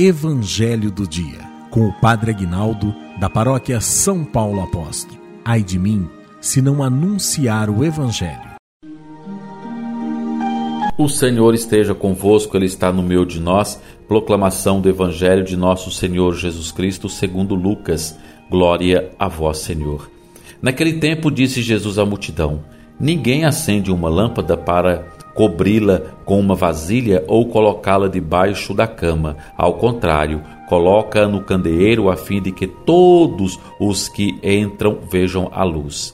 Evangelho do Dia, com o Padre Aguinaldo, da paróquia São Paulo Apóstolo. Ai de mim, se não anunciar o Evangelho. O Senhor esteja convosco, Ele está no meio de nós. Proclamação do Evangelho de nosso Senhor Jesus Cristo, segundo Lucas. Glória a vós, Senhor. Naquele tempo disse Jesus à multidão: Ninguém acende uma lâmpada para cobri-la com uma vasilha ou colocá-la debaixo da cama. Ao contrário, coloca no candeeiro a fim de que todos os que entram vejam a luz.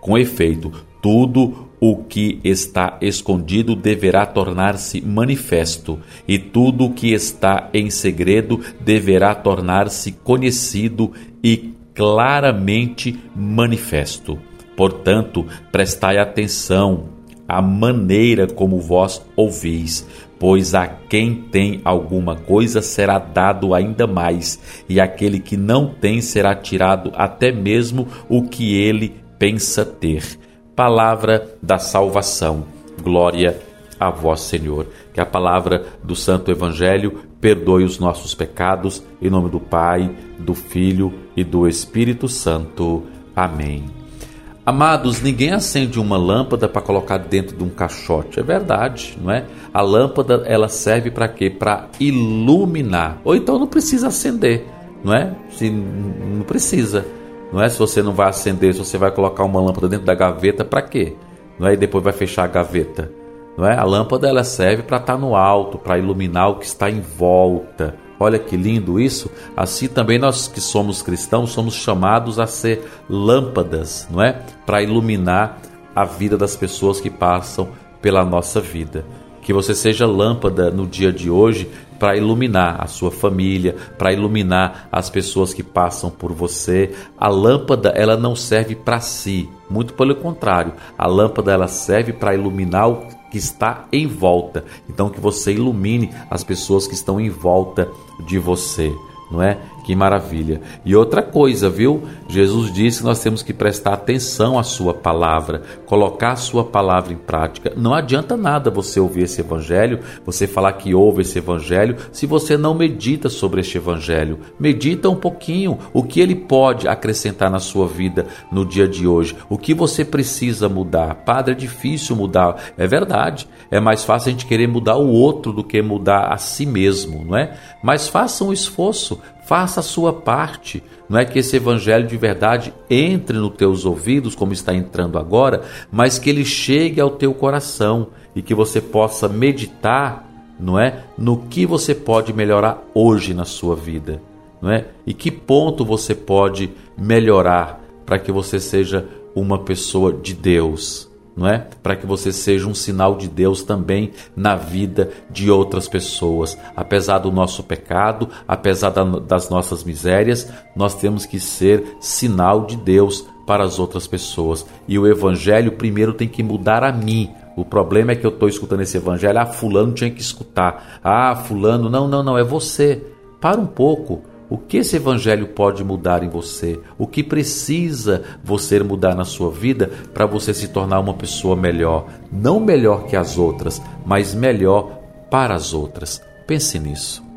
Com efeito, tudo o que está escondido deverá tornar-se manifesto, e tudo o que está em segredo deverá tornar-se conhecido e claramente manifesto. Portanto, prestai atenção a maneira como vós ouvis, pois a quem tem alguma coisa será dado ainda mais, e aquele que não tem será tirado até mesmo o que ele pensa ter. Palavra da salvação. Glória a vós, Senhor. Que a palavra do Santo Evangelho perdoe os nossos pecados, em nome do Pai, do Filho e do Espírito Santo. Amém. Amados, ninguém acende uma lâmpada para colocar dentro de um caixote. É verdade, não é? A lâmpada ela serve para quê? Para iluminar. Ou então não precisa acender, não é? Se não precisa, não é? Se você não vai acender, se você vai colocar uma lâmpada dentro da gaveta, para quê? Não é? E depois vai fechar a gaveta, não é? A lâmpada ela serve para estar tá no alto, para iluminar o que está em volta. Olha que lindo isso. Assim também nós que somos cristãos somos chamados a ser lâmpadas, não é? Para iluminar a vida das pessoas que passam pela nossa vida. Que você seja lâmpada no dia de hoje para iluminar a sua família, para iluminar as pessoas que passam por você. A lâmpada ela não serve para si, muito pelo contrário. A lâmpada ela serve para iluminar o que está em volta. Então que você ilumine as pessoas que estão em volta de você não é? Que maravilha. E outra coisa, viu? Jesus disse que nós temos que prestar atenção à sua palavra, colocar a sua palavra em prática. Não adianta nada você ouvir esse evangelho, você falar que ouve esse evangelho, se você não medita sobre este evangelho. Medita um pouquinho o que ele pode acrescentar na sua vida no dia de hoje, o que você precisa mudar. Padre, é difícil mudar. É verdade. É mais fácil a gente querer mudar o outro do que mudar a si mesmo, não é? Mas faça um esforço faça a sua parte. Não é que esse evangelho de verdade entre nos teus ouvidos, como está entrando agora, mas que ele chegue ao teu coração e que você possa meditar, não é, no que você pode melhorar hoje na sua vida, não é? E que ponto você pode melhorar para que você seja uma pessoa de Deus não é? Para que você seja um sinal de Deus também na vida de outras pessoas. Apesar do nosso pecado, apesar das nossas misérias, nós temos que ser sinal de Deus para as outras pessoas. E o evangelho primeiro tem que mudar a mim. O problema é que eu estou escutando esse evangelho, ah, fulano tinha que escutar. Ah, fulano, não, não, não, é você. Para um pouco. O que esse evangelho pode mudar em você? O que precisa você mudar na sua vida para você se tornar uma pessoa melhor? Não melhor que as outras, mas melhor para as outras. Pense nisso.